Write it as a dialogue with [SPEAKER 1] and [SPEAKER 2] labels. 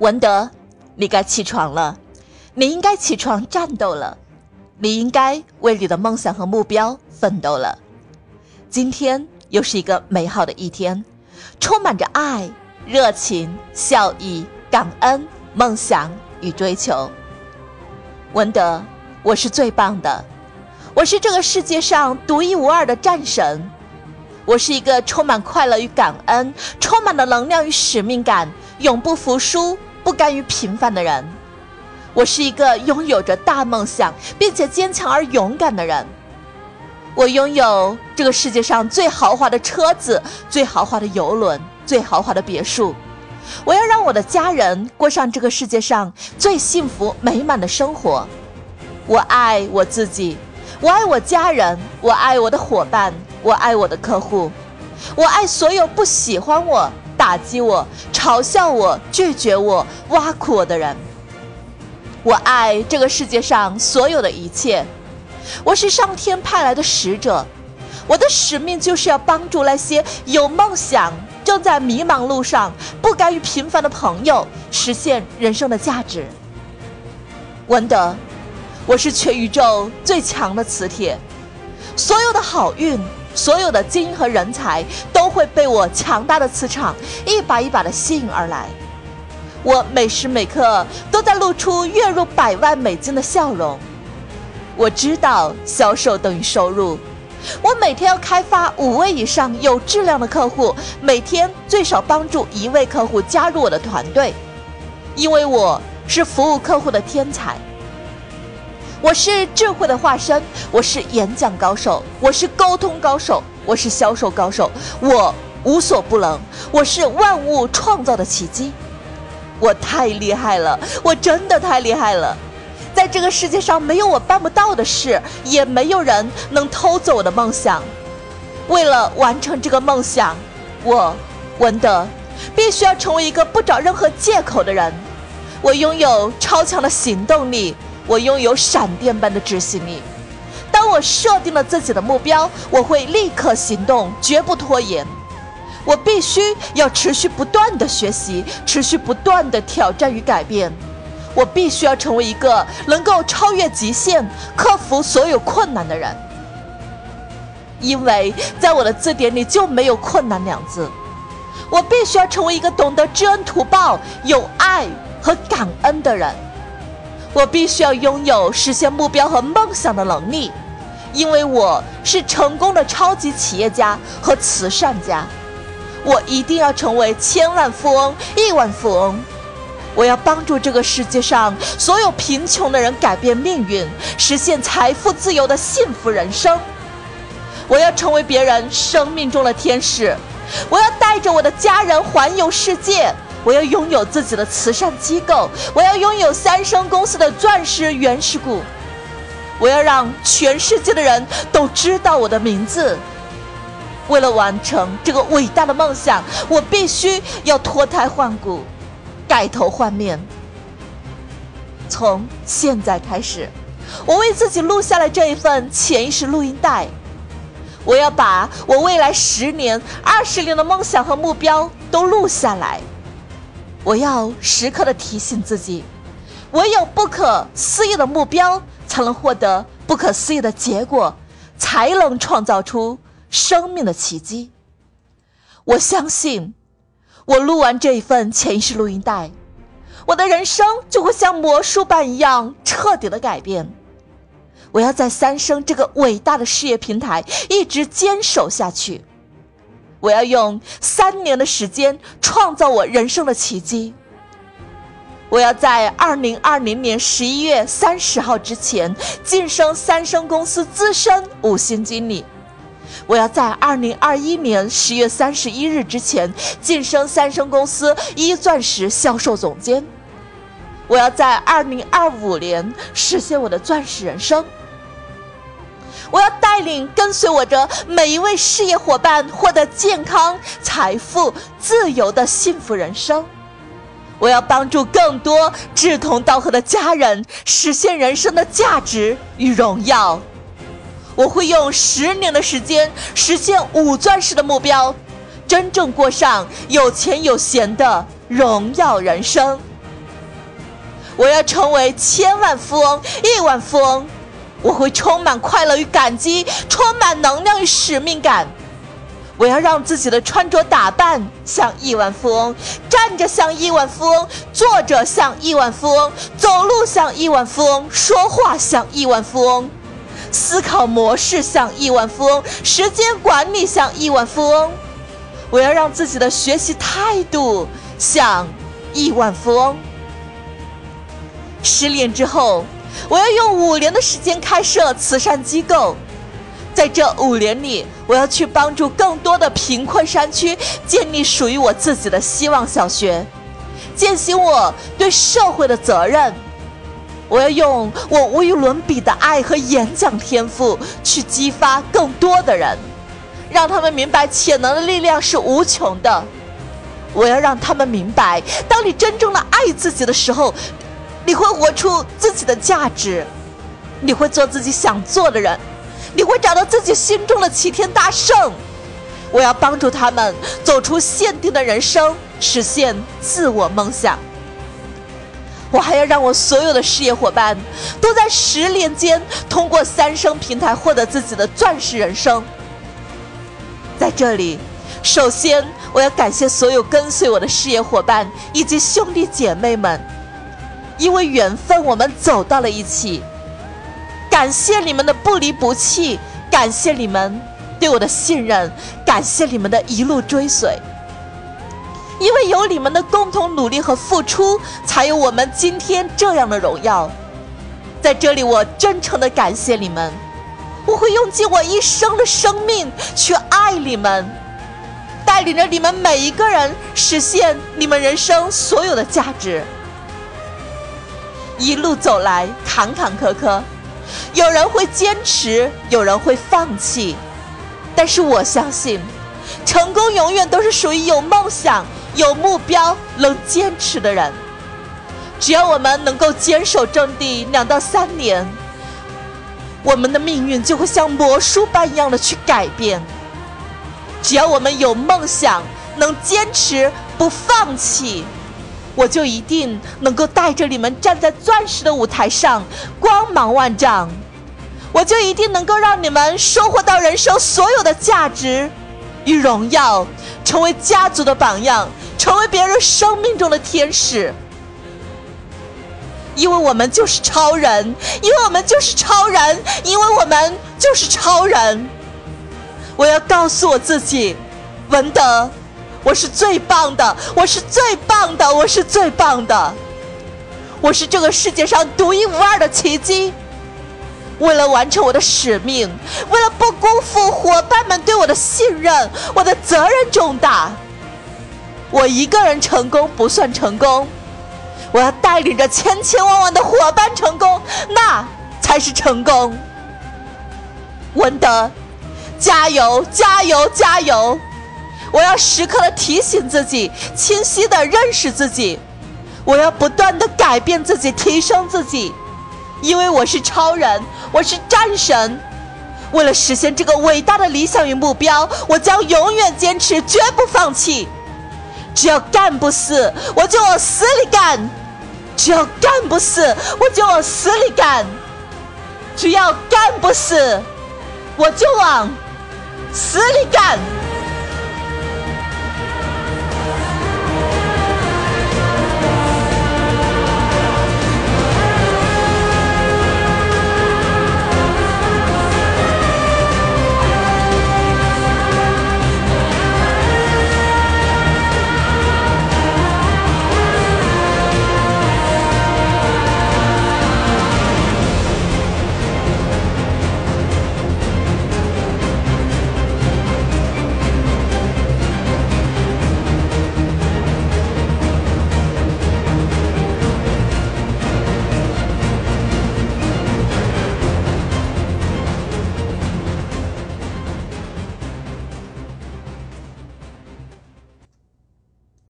[SPEAKER 1] 文德，你该起床了，你应该起床战斗了，你应该为你的梦想和目标奋斗了。今天又是一个美好的一天，充满着爱、热情、笑意、感恩、梦想与追求。文德，我是最棒的，我是这个世界上独一无二的战神，我是一个充满快乐与感恩、充满了能量与使命感、永不服输。不甘于平凡的人，我是一个拥有着大梦想并且坚强而勇敢的人。我拥有这个世界上最豪华的车子、最豪华的游轮、最豪华的别墅。我要让我的家人过上这个世界上最幸福美满的生活。我爱我自己，我爱我家人，我爱我的伙伴，我爱我的客户，我爱所有不喜欢我。打击我、嘲笑我、拒绝我、挖苦我的人，我爱这个世界上所有的一切。我是上天派来的使者，我的使命就是要帮助那些有梦想、正在迷茫路上、不甘于平凡的朋友实现人生的价值。文德，我是全宇宙最强的磁铁，所有的好运。所有的精英和人才都会被我强大的磁场一把一把的吸引而来。我每时每刻都在露出月入百万美金的笑容。我知道销售等于收入。我每天要开发五位以上有质量的客户，每天最少帮助一位客户加入我的团队，因为我是服务客户的天才。我是智慧的化身，我是演讲高手，我是沟通高手，我是销售高手，我无所不能，我是万物创造的奇迹，我太厉害了，我真的太厉害了，在这个世界上没有我办不到的事，也没有人能偷走我的梦想。为了完成这个梦想，我文德必须要成为一个不找任何借口的人，我拥有超强的行动力。我拥有闪电般的执行力。当我设定了自己的目标，我会立刻行动，绝不拖延。我必须要持续不断的学习，持续不断的挑战与改变。我必须要成为一个能够超越极限、克服所有困难的人。因为在我的字典里就没有困难两字。我必须要成为一个懂得知恩图报、有爱和感恩的人。我必须要拥有实现目标和梦想的能力，因为我是成功的超级企业家和慈善家。我一定要成为千万富翁、亿万富翁。我要帮助这个世界上所有贫穷的人改变命运，实现财富自由的幸福人生。我要成为别人生命中的天使。我要带着我的家人环游世界。我要拥有自己的慈善机构，我要拥有三生公司的钻石原始股，我要让全世界的人都知道我的名字。为了完成这个伟大的梦想，我必须要脱胎换骨，改头换面。从现在开始，我为自己录下了这一份潜意识录音带。我要把我未来十年、二十年的梦想和目标都录下来。我要时刻的提醒自己，唯有不可思议的目标，才能获得不可思议的结果，才能创造出生命的奇迹。我相信，我录完这一份潜意识录音带，我的人生就会像魔术般一样彻底的改变。我要在三生这个伟大的事业平台一直坚守下去。我要用三年的时间创造我人生的奇迹。我要在二零二零年十一月三十号之前晋升三生公司资深五星经理。我要在二零二一年十月三十一日之前晋升三生公司一钻石销售总监。我要在二零二五年实现我的钻石人生。我要带领跟随我的每一位事业伙伴获得健康、财富、自由的幸福人生。我要帮助更多志同道合的家人实现人生的价值与荣耀。我会用十年的时间实现五钻石的目标，真正过上有钱有闲的荣耀人生。我要成为千万富翁、亿万富翁。我会充满快乐与感激，充满能量与使命感。我要让自己的穿着打扮像亿万富翁，站着像亿万富翁，坐着像亿万富翁，走路像亿万富翁，说话像亿万富翁，思考模式像亿万富翁，时间管理像亿万富翁。我要让自己的学习态度像亿万富翁。失恋之后，我要用五年的时间开设慈善机构。在这五年里，我要去帮助更多的贫困山区建立属于我自己的希望小学，践行我对社会的责任。我要用我无与伦比的爱和演讲天赋去激发更多的人，让他们明白潜能的力量是无穷的。我要让他们明白，当你真正的爱自己的时候，你会活出自己的价值，你会做自己想做的人。你会找到自己心中的齐天大圣。我要帮助他们走出限定的人生，实现自我梦想。我还要让我所有的事业伙伴都在十年间通过三生平台获得自己的钻石人生。在这里，首先我要感谢所有跟随我的事业伙伴以及兄弟姐妹们，因为缘分，我们走到了一起。感谢你们的不离不弃，感谢你们对我的信任，感谢你们的一路追随。因为有你们的共同努力和付出，才有我们今天这样的荣耀。在这里，我真诚的感谢你们，我会用尽我一生的生命去爱你们，带领着你们每一个人实现你们人生所有的价值。一路走来，坎坎坷坷。有人会坚持，有人会放弃，但是我相信，成功永远都是属于有梦想、有目标、能坚持的人。只要我们能够坚守阵地两到三年，我们的命运就会像魔术般一样的去改变。只要我们有梦想，能坚持不放弃。我就一定能够带着你们站在钻石的舞台上，光芒万丈。我就一定能够让你们收获到人生所有的价值与荣耀，成为家族的榜样，成为别人生命中的天使。因为我们就是超人，因为我们就是超人，因为我们就是超人。我要告诉我自己，文德。我是最棒的，我是最棒的，我是最棒的，我是这个世界上独一无二的奇迹。为了完成我的使命，为了不辜负伙伴们对我的信任，我的责任重大。我一个人成功不算成功，我要带领着千千万万的伙伴成功，那才是成功。文德，加油，加油，加油！我要时刻的提醒自己，清晰的认识自己。我要不断的改变自己，提升自己，因为我是超人，我是战神。为了实现这个伟大的理想与目标，我将永远坚持，绝不放弃。只要干不死，我就往死里干；只要干不死，我就往死里干；只要干不死，我就往死里干。